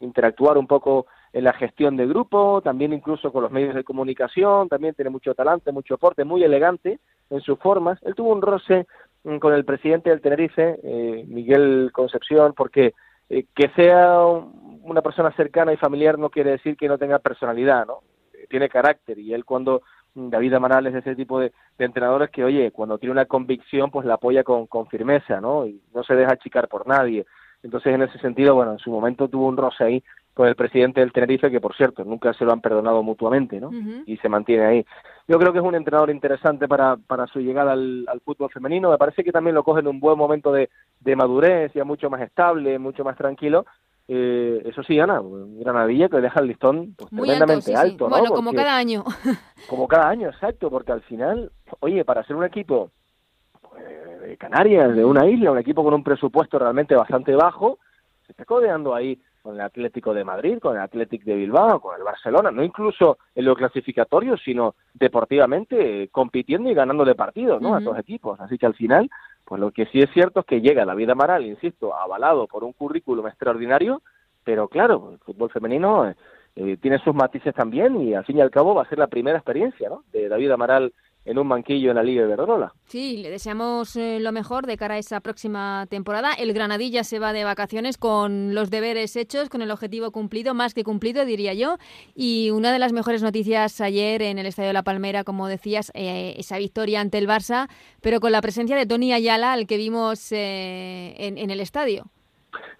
interactuar un poco en la gestión de grupo, también incluso con los medios de comunicación, también tiene mucho talante, mucho aporte, muy elegante en sus formas. Él tuvo un roce mm, con el presidente del Tenerife, eh, Miguel Concepción, porque eh, que sea una persona cercana y familiar no quiere decir que no tenga personalidad, ¿no? Tiene carácter y él cuando mm, David Amaral es ese tipo de, entrenadores que, oye, cuando tiene una convicción, pues la apoya con, con firmeza, ¿no? Y no se deja achicar por nadie. Entonces, en ese sentido, bueno, en su momento tuvo un roce ahí con el presidente del Tenerife, que por cierto, nunca se lo han perdonado mutuamente, ¿no? Y se mantiene ahí. Yo creo que es un entrenador interesante para, para su llegada al, fútbol femenino. Me parece que también lo coge en un buen momento de, de madurez, ya mucho más estable, mucho más tranquilo. Eh, eso sí, Ana, Granadilla que deja el listón pues, tremendamente alto, Bueno, como cada año. como cada año, exacto, porque al final, oye, para ser un equipo de Canarias, de una isla, un equipo con un presupuesto realmente bastante bajo, se está codeando ahí con el Atlético de Madrid, con el Atlético de Bilbao, con el Barcelona, no incluso en lo clasificatorio, sino deportivamente eh, compitiendo y ganándole partidos ¿no? a estos equipos. Así que al final, pues lo que sí es cierto es que llega la vida Amaral, insisto, avalado por un currículum extraordinario, pero claro, el fútbol femenino eh, tiene sus matices también y al fin y al cabo va a ser la primera experiencia ¿no? de David Amaral en un banquillo en la Liga de Iberdrola. Sí, le deseamos eh, lo mejor de cara a esa próxima temporada. El Granadilla se va de vacaciones con los deberes hechos, con el objetivo cumplido, más que cumplido, diría yo. Y una de las mejores noticias ayer en el Estadio de La Palmera, como decías, eh, esa victoria ante el Barça, pero con la presencia de Tony Ayala, al que vimos eh, en, el estadio.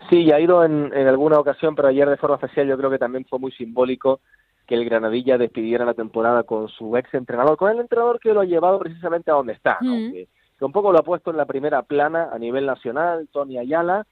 Sí, ya ha ido en, en alguna ocasión, pero ayer de forma especial yo creo que también fue muy simbólico que el Granadilla despidiera la temporada con su ex entrenador, con el entrenador que lo ha llevado precisamente a donde está, mm. que, un poco lo ha puesto en la primera plana a nivel nacional, Tony Ayala,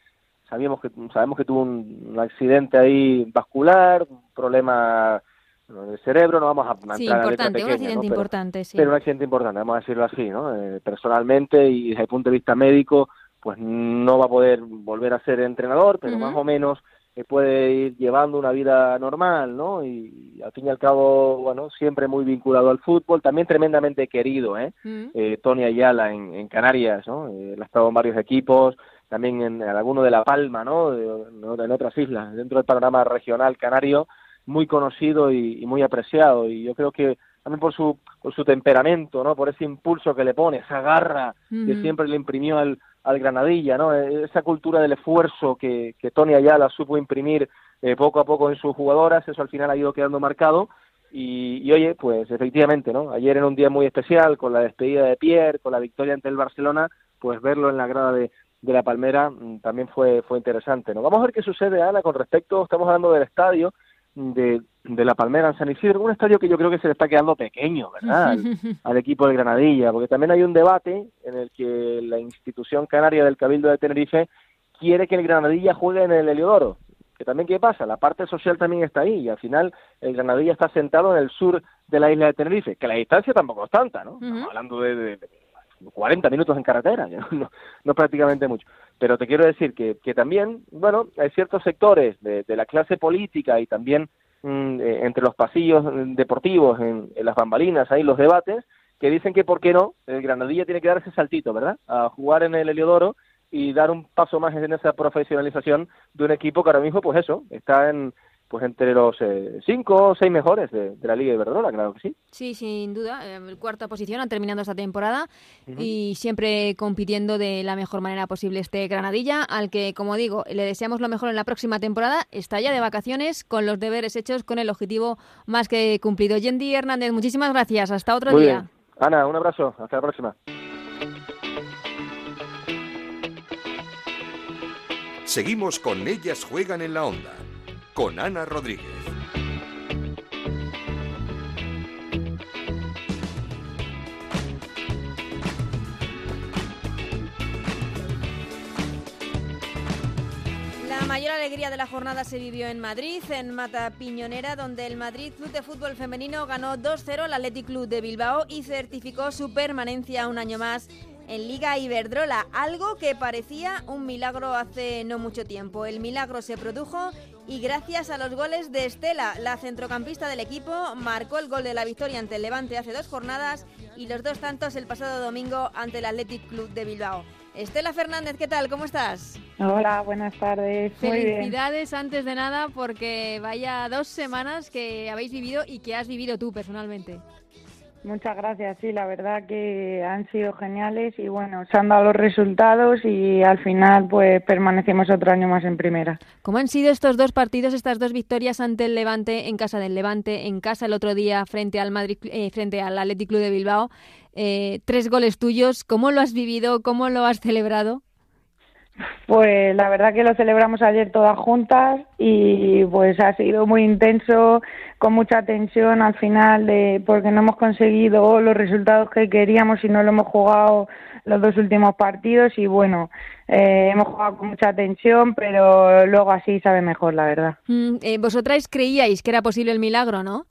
sabíamos que sabemos que tuvo un, accidente ahí vascular, un problema del cerebro, no vamos a sí, importante, un accidente importante, sí. Pero un accidente importante, vamos a decirlo así, ¿no? Eh, personalmente y desde el punto de vista médico, pues no va a poder volver a ser entrenador, pero más o menos que puede ir llevando una vida normal, ¿no? Y, al fin y al cabo, bueno, siempre muy vinculado al fútbol, también tremendamente querido, ¿eh? Mm. eh Tony Ayala en, Canarias, ¿no? Eh, él ha estado en varios equipos, también en, alguno de La Palma, ¿no? En otras islas, dentro del panorama regional canario, muy conocido y, muy apreciado. Y yo creo que también por su, por su temperamento, ¿no? Por ese impulso que le pone, esa garra que siempre le imprimió al, al Granadilla, ¿no? E-, esa cultura del esfuerzo que, que Tony Ayala supo imprimir eh, poco a poco en sus jugadoras, eso al final ha ido quedando marcado. Y, oye, pues efectivamente, ¿no? Ayer en un día muy especial, con la despedida de Pierre, con la victoria ante el Barcelona, pues verlo en la grada de, de la Palmera mm, también fue, fue interesante, ¿no? Vamos a ver qué sucede, Ana, con respecto, estamos hablando del estadio, de, de La Palmera en San Isidro, un estadio que yo creo que se le está quedando pequeño, ¿verdad? Al, equipo de Granadilla, porque también hay un debate en el que la institución canaria del Cabildo de Tenerife quiere que el Granadilla juegue en el Heliodoro. Que también, ¿qué pasa? La parte social también está ahí y al final el Granadilla está sentado en el sur de la isla de Tenerife, que la distancia tampoco es tanta, ¿no? Estamos hablando de, 40 minutos en carretera, no, no, prácticamente mucho. Pero te quiero decir que, que también, bueno, hay ciertos sectores de, de la clase política y también entre los pasillos deportivos, en, las bambalinas, ahí los debates, que dicen que por qué no, el Granadilla tiene que dar ese saltito, ¿verdad? A jugar en el Heliodoro y dar un paso más en esa profesionalización de un equipo que ahora mismo, pues eso, está en, pues entre los eh, cinco o seis mejores de, la Liga de Iberdrola, claro que sí. Sí, sin duda. Eh, cuarta posición, terminando esta temporada y siempre compitiendo de la mejor manera posible este Granadilla, al que, como digo, le deseamos lo mejor en la próxima temporada. Está ya de vacaciones con los deberes hechos, con el objetivo más que cumplido. Yendi Hernández, muchísimas gracias. Hasta otro día. Ana, un abrazo. Hasta la próxima. Seguimos con Ellas Juegan en la Onda con Ana Rodríguez. La mayor alegría de la jornada se vivió en Madrid, en Mata Piñonera, donde el Madrid Club de Fútbol Femenino ganó 2-0 al Athletic Club de Bilbao y certificó su permanencia un año más en Liga Iberdrola, algo que parecía un milagro hace no mucho tiempo. El milagro se produjo y gracias a los goles de Estela, la centrocampista del equipo, marcó el gol de la victoria ante el Levante hace dos jornadas y los dos tantos el pasado domingo ante el Athletic Club de Bilbao. Estela Fernández, ¿qué tal? ¿Cómo estás? Hola, buenas tardes. Felicidades antes de nada porque vaya dos semanas que habéis vivido y que has vivido tú personalmente. Muchas gracias, sí, la verdad que han sido geniales y bueno, se han dado los resultados y al final pues permanecemos otro año más en primera. ¿Cómo han sido estos dos partidos, estas dos victorias ante el Levante, en casa del Levante, en casa el otro día frente al Madrid, eh, frente al Athletic Club de Bilbao? Eh, tres goles tuyos, ¿cómo lo has vivido? ¿Cómo lo has celebrado? Pues la verdad que lo celebramos ayer todas juntas y pues ha sido muy intenso, con mucha tensión al final de porque no hemos conseguido los resultados que queríamos y no lo hemos jugado los dos últimos partidos y bueno, eh, hemos jugado con mucha tensión, pero luego así sabe mejor, la verdad. Mm, eh, vosotras creíais que era posible el milagro, ¿no?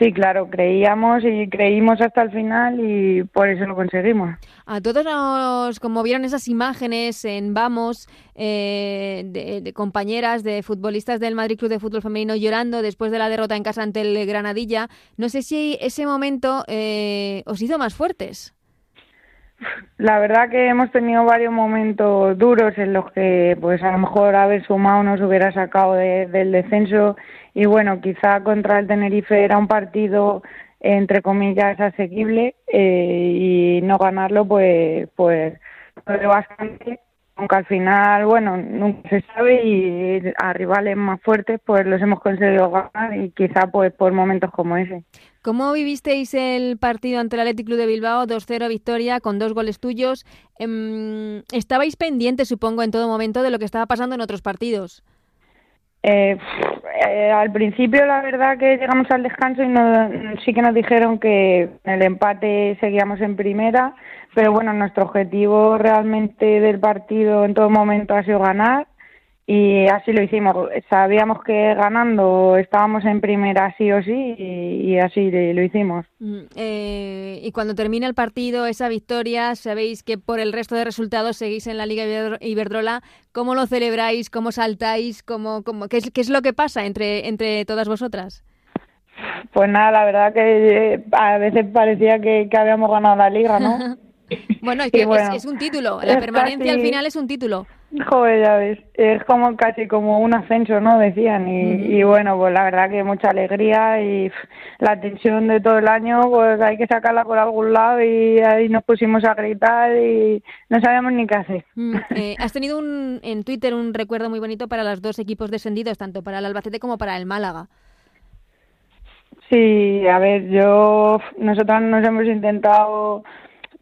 Sí, claro, creíamos y creímos hasta el final y por eso lo conseguimos. A todos nos conmovieron esas imágenes en Vamos eh, de, compañeras, de futbolistas del Madrid Club de Fútbol Femenino llorando después de la derrota en casa ante el Granadilla. No sé si ese momento eh, os hizo más fuertes. La verdad que hemos tenido varios momentos duros en los que pues a lo mejor haber sumado nos hubiera sacado del descenso y bueno, quizá contra el Tenerife era un partido entre comillas asequible eh, y no ganarlo pues pues bastante aunque al final bueno nunca se sabe y a rivales más fuertes pues los hemos conseguido ganar y quizá pues por momentos como ese ¿Cómo vivisteis el partido ante el Athletic Club de Bilbao? 2-0 victoria con dos goles tuyos. Em, ¿Estabais pendientes, supongo, en todo momento de lo que estaba pasando en otros partidos? Eh, eh, al principio la verdad que llegamos al descanso y sí que nos dijeron que el empate seguíamos en primera, pero bueno, nuestro objetivo realmente del partido en todo momento ha sido ganar y así lo hicimos. Sabíamos que ganando estábamos en primera sí o sí y, así lo hicimos. Mm, eh, y cuando termina el partido, esa victoria, sabéis que por el resto de resultados seguís en la Liga Iberdrola. ¿Cómo lo celebráis? ¿Cómo saltáis? ¿Cómo, cómo, qué, es, ¿Qué es lo que pasa entre, entre todas vosotras? Pues nada, la verdad que eh, a veces parecía que, que habíamos ganado la liga, ¿no? bueno, es que es, un título, la permanencia al final es un título. Joder, ya ves, es como casi como un ascenso, ¿no? Decían, y, bueno, pues la verdad que mucha alegría y la tensión de todo el año, pues hay que sacarla por algún lado y ahí nos pusimos a gritar y no sabíamos ni qué hacer. Mm, eh, has tenido un, en Twitter un recuerdo muy bonito para los dos equipos descendidos, tanto para el Albacete como para el Málaga. Sí, a ver, yo, nosotros nos hemos intentado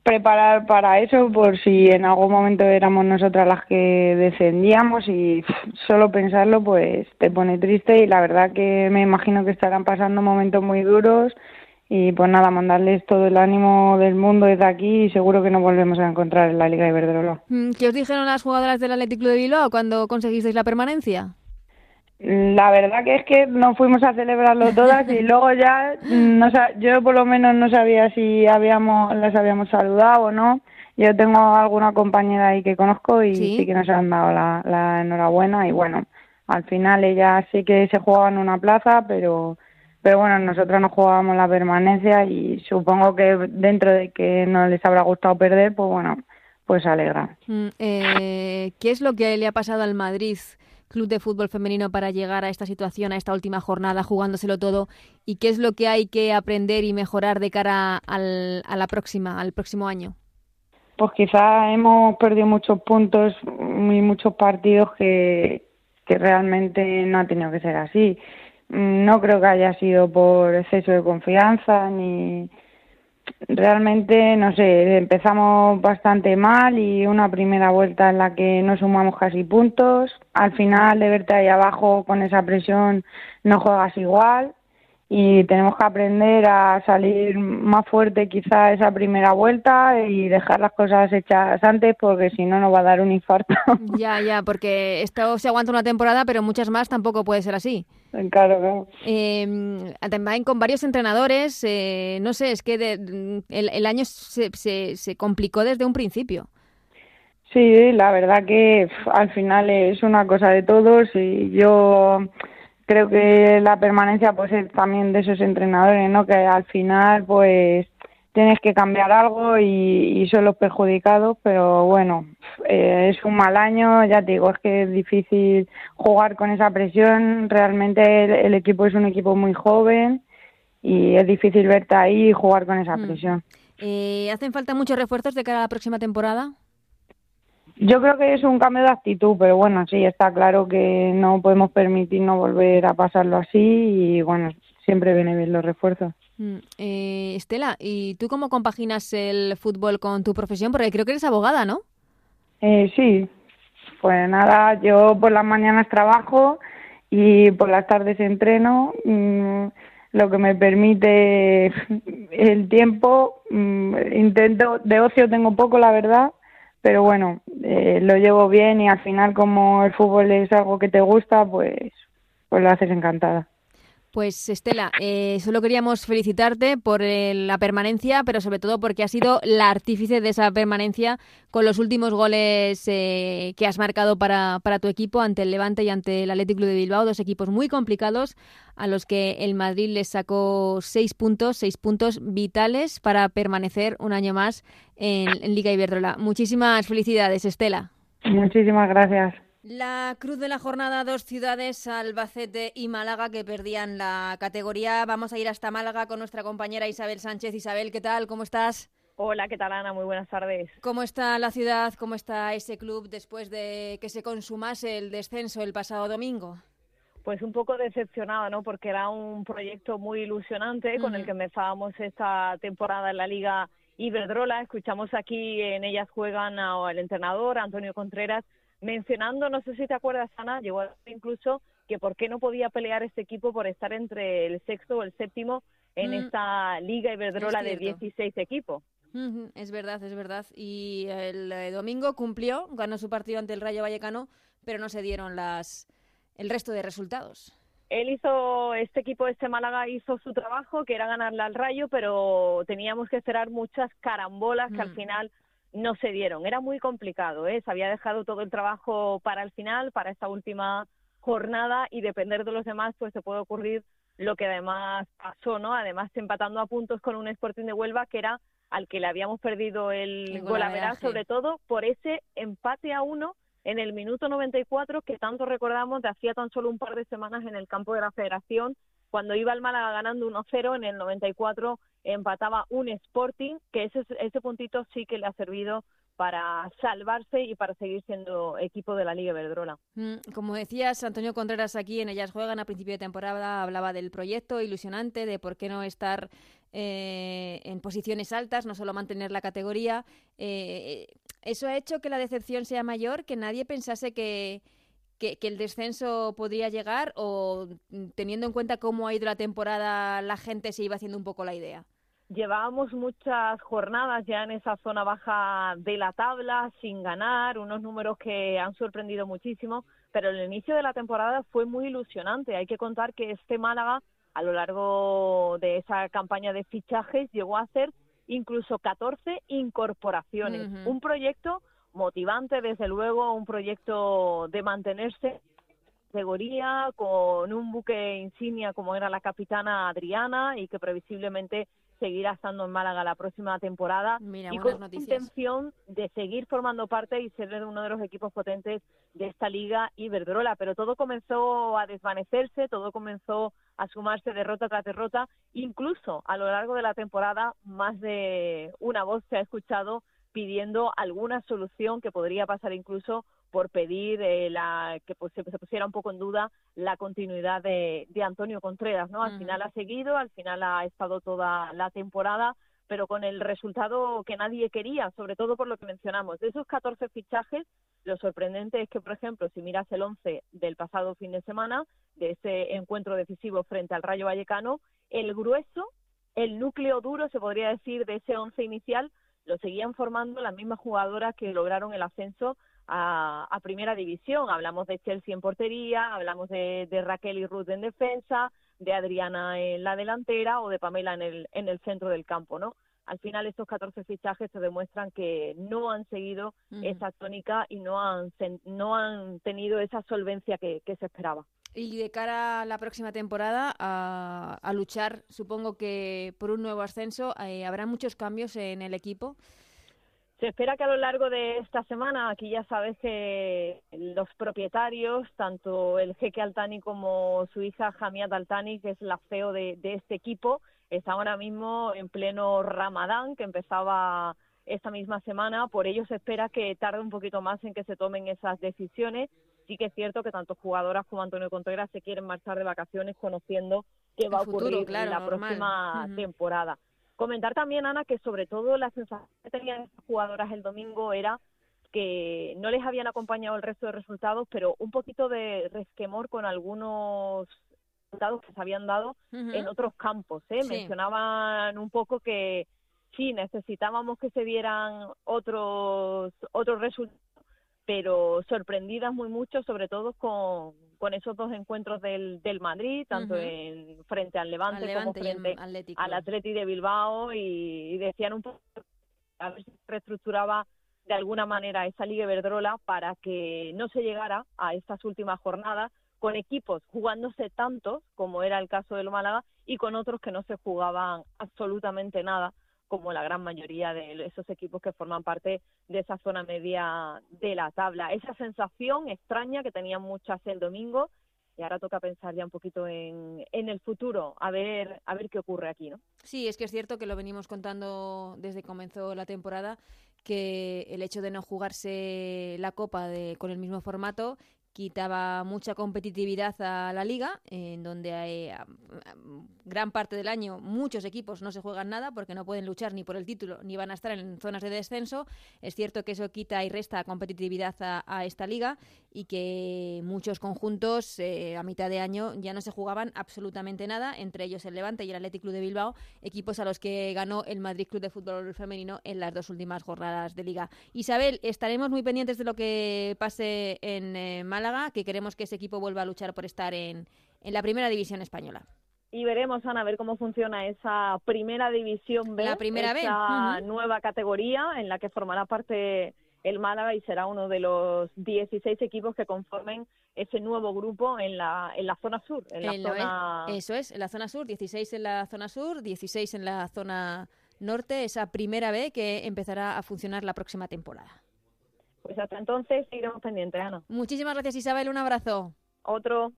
preparar para eso por si en algún momento éramos nosotras las que descendíamos y solo pensarlo pues te pone triste y la verdad que me imagino que estarán pasando momentos muy duros y pues nada, mandarles todo el ánimo del mundo desde aquí y seguro que nos volvemos a encontrar en la Liga de Iberdrola. Mm, ¿Qué os dijeron las jugadoras del Atlético de Bilbao cuando conseguisteis la permanencia? La verdad que es que no fuimos a celebrarlo todas y luego ya, no, yo por lo menos no sabía si habíamos las habíamos saludado o no. Yo tengo alguna compañera ahí que conozco y sí, que nos han dado la, enhorabuena y bueno, al final ella sí que se jugaba en una plaza, pero pero bueno, nosotros no jugábamos la permanencia y supongo que dentro de que no les habrá gustado perder, pues bueno, pues alegra. Mm, eh, ¿Qué es lo que le ha pasado al Madrid? Club de Fútbol Femenino para llegar a esta situación, a esta última jornada, jugándoselo todo? ¿Y qué es lo que hay que aprender y mejorar de cara al, a la próxima, al próximo año? Pues quizá hemos perdido muchos puntos y muchos partidos que, que realmente no ha tenido que ser así. No creo que haya sido por exceso de confianza ni, realmente, no sé, empezamos bastante mal y una primera vuelta en la que no sumamos casi puntos. Al final, de verte ahí abajo con esa presión, no juegas igual y tenemos que aprender a salir más fuerte quizá esa primera vuelta y dejar las cosas hechas antes porque si no nos va a dar un infarto. Ya, ya, porque esto se aguanta una temporada, pero muchas más tampoco puede ser así. Claro, claro. Eh, también con varios entrenadores, eh, no sé, es que el, el, año se, se, se complicó desde un principio. Sí, la verdad que al final es una cosa de todos y yo creo que la permanencia pues es también de esos entrenadores, ¿no? Que al final pues tienes que cambiar algo y, son los perjudicados, pero bueno, eh, es un mal año, ya te digo, es que es difícil jugar con esa presión, realmente el, equipo es un equipo muy joven y es difícil verte ahí y jugar con esa mm. presión. Eh, ¿Hacen falta muchos refuerzos de cara a la próxima temporada? Yo creo que es un cambio de actitud, pero bueno, sí, está claro que no podemos permitirnos volver a pasarlo así y bueno, siempre viene bien los refuerzos. Mm, eh, Estela, ¿y tú cómo compaginas el fútbol con tu profesión? Porque creo que eres abogada, ¿no? Eh, sí, pues nada, yo por las mañanas trabajo y por las tardes entreno, mm, lo que me permite el tiempo. Mm, intento, de ocio tengo poco, la verdad, pero bueno, eh, lo llevo bien y al final como el fútbol es algo que te gusta, pues, pues lo haces encantada. Pues Estela, eh, solo queríamos felicitarte por eh, la permanencia, pero sobre todo porque has sido la artífice de esa permanencia con los últimos goles eh, que has marcado para, para, tu equipo ante el Levante y ante el Atlético de Bilbao, dos equipos muy complicados a los que el Madrid les sacó seis puntos, seis puntos vitales para permanecer un año más en, en Liga Iberdrola. Muchísimas felicidades, Estela. Muchísimas gracias. La cruz de la jornada, dos ciudades, Albacete y Málaga, que perdían la categoría. Vamos a ir hasta Málaga con nuestra compañera Isabel Sánchez. Isabel, ¿qué tal? ¿Cómo estás? Hola, ¿qué tal Ana? Muy buenas tardes. ¿Cómo está la ciudad? ¿Cómo está ese club después de que se consumase el descenso el pasado domingo? Pues un poco decepcionada, ¿no? Porque era un proyecto muy ilusionante con el que empezábamos esta temporada en la Liga Iberdrola. Escuchamos aquí en ellas juegan al entrenador Antonio Contreras mencionando, no sé si te acuerdas, Ana, llegó incluso que por qué no podía pelear este equipo por estar entre el sexto o el séptimo en mm. esta Liga Iberdrola de 16 equipos. Es verdad, es verdad. Y el eh, domingo cumplió, ganó su partido ante el Rayo Vallecano, pero no se dieron las el resto de resultados. Él hizo, este equipo, este Málaga hizo su trabajo, que era ganarle al Rayo, pero teníamos que esperar muchas carambolas que al mm. final no se dieron. Era muy complicado, ¿eh? se había dejado todo el trabajo para el final, para esta última jornada y depender de los demás, pues se puede ocurrir lo que además pasó, ¿no? Además empatando a puntos con un Sporting de Huelva que era al que le habíamos perdido el, gol a sobre todo por ese empate a uno en el minuto 94 que tanto recordamos de hacía tan solo un par de semanas en el campo de la Federación cuando iba el Málaga ganando 1-0 en el 94 empataba un Sporting, que ese, ese puntito sí que le ha servido para salvarse y para seguir siendo equipo de la Liga Verdrola. Mm, como decías, Antonio Contreras aquí en Ellas Juegan a principio de temporada hablaba del proyecto ilusionante, de por qué no estar eh, en posiciones altas, no solo mantener la categoría. Eh, eso ha hecho que la decepción sea mayor, que nadie pensase que, que, el descenso podría llegar o mm, teniendo en cuenta cómo ha ido la temporada, la gente se iba haciendo un poco la idea? Llevábamos muchas jornadas ya en esa zona baja de la tabla, sin ganar, unos números que han sorprendido muchísimo, pero el inicio de la temporada fue muy ilusionante. Hay que contar que este Málaga, a lo largo de esa campaña de fichajes, llegó a hacer incluso 14 incorporaciones. Un proyecto motivante, desde luego, un proyecto de mantenerse categoría con un buque insignia como era la capitana Adriana y que previsiblemente seguirá estando en Málaga la próxima temporada y con la intención de seguir formando parte y ser uno de los equipos potentes de esta liga Iberdrola. Pero todo comenzó a desvanecerse, todo comenzó a sumarse derrota tras derrota. Incluso a lo largo de la temporada, más de una voz se ha escuchado pidiendo alguna solución que podría pasar incluso por pedir eh, la, que pues, se, pusiera un poco en duda la continuidad de, Antonio Contreras, ¿no? Al final ha seguido, al final ha estado toda la temporada, pero con el resultado que nadie quería, sobre todo por lo que mencionamos. De esos 14 fichajes, lo sorprendente es que, por ejemplo, si miras el 11 del pasado fin de semana, de ese encuentro decisivo frente al Rayo Vallecano, el grueso, el núcleo duro, se podría decir, de ese 11 inicial, lo seguían formando las mismas jugadoras que lograron el ascenso a, primera división. Hablamos de Chelsea en portería, hablamos de, Raquel y Ruth en defensa, de Adriana en la delantera o de Pamela en el, en el centro del campo, ¿no? Al final estos 14 fichajes se demuestran que no han seguido esa tónica y no han, no han tenido esa solvencia que, se esperaba. Y de cara a la próxima temporada, a, luchar, supongo que por un nuevo ascenso, eh, ¿habrá muchos cambios en el equipo? Se espera que a lo largo de esta semana, aquí ya sabes que los propietarios, tanto el jeque Altani como su hija Jamiat Altani, que es la CEO de, este equipo, están ahora mismo en pleno Ramadán, que empezaba esta misma semana. Por ello se espera que tarde un poquito más en que se tomen esas decisiones. Sí que es cierto que tanto jugadoras como Antonio Contreras se quieren marchar de vacaciones conociendo qué va a ocurrir en la próxima temporada. Comentar también, Ana, que sobre todo la sensación que tenían estas jugadoras el domingo era que no les habían acompañado el resto de resultados, pero un poquito de resquemor con algunos resultados que se habían dado en otros campos. ¿eh? Mencionaban un poco que sí, necesitábamos que se dieran otros, otros resultados, pero sorprendidas muy mucho, sobre todo con, con esos dos encuentros del, del Madrid, tanto en frente al Levante, como frente al Atleti de Bilbao, y, decían un poco a ver si reestructuraba de alguna manera esa Liga Verdrola para que no se llegara a estas últimas jornadas con equipos jugándose tantos, como era el caso del Málaga, y con otros que no se jugaban absolutamente nada, como la gran mayoría de esos equipos que forman parte de esa zona media de la tabla. Esa sensación extraña que tenían muchas el domingo y ahora toca pensar ya un poquito en, en, el futuro, a ver, a ver qué ocurre aquí, ¿no? Sí, es que es cierto que lo venimos contando desde que comenzó la temporada, que el hecho de no jugarse la Copa de, con el mismo formato quitaba mucha competitividad a la liga, en donde gran parte del año muchos equipos no se juegan nada porque no pueden luchar ni por el título ni van a estar en zonas de descenso. Es cierto que eso quita y resta competitividad a, esta liga y que muchos conjuntos eh, a mitad de año ya no se jugaban absolutamente nada, entre ellos el Levante y el Athletic Club de Bilbao, equipos a los que ganó el Madrid Club de Fútbol Femenino en las dos últimas jornadas de liga. Isabel, estaremos muy pendientes de lo que pase en eh, Málaga que queremos que ese equipo vuelva a luchar por estar en, en la primera división española. Y veremos, Ana, a ver cómo funciona esa primera división B, la primera esa nueva categoría en la que formará parte el Málaga y será uno de los 16 equipos que conformen ese nuevo grupo en la, en la zona sur. En la zona... Eso es, en la zona sur, 16 en la zona sur, 16 en la zona norte, esa primera B que empezará a funcionar la próxima temporada. Pues hasta entonces seguiremos pendientes, Ana. Muchísimas gracias, Isabel. Un abrazo. Otro.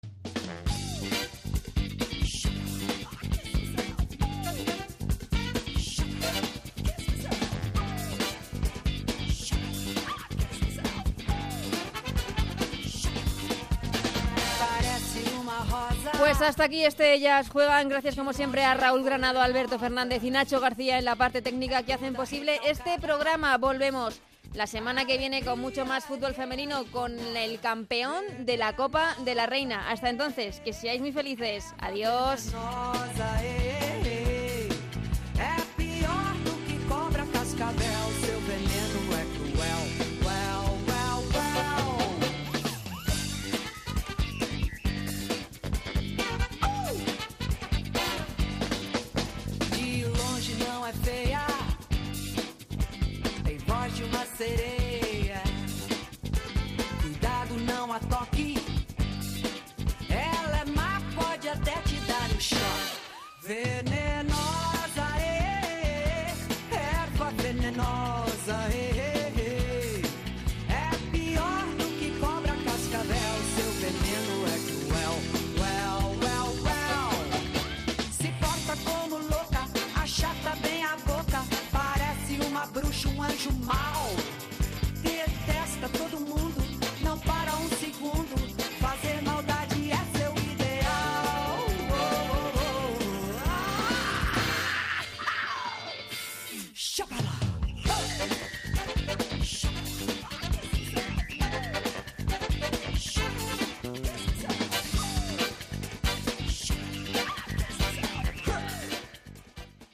Pues hasta aquí este Ellas Juegan. Gracias como siempre a Raúl Granado, Alberto Fernández y Nacho García en la parte técnica que hacen posible este programa. Volvemos la semana que viene con mucho más fútbol femenino con el campeón de la Copa de la Reina. Hasta entonces, que seáis muy felices. Adiós. Veneno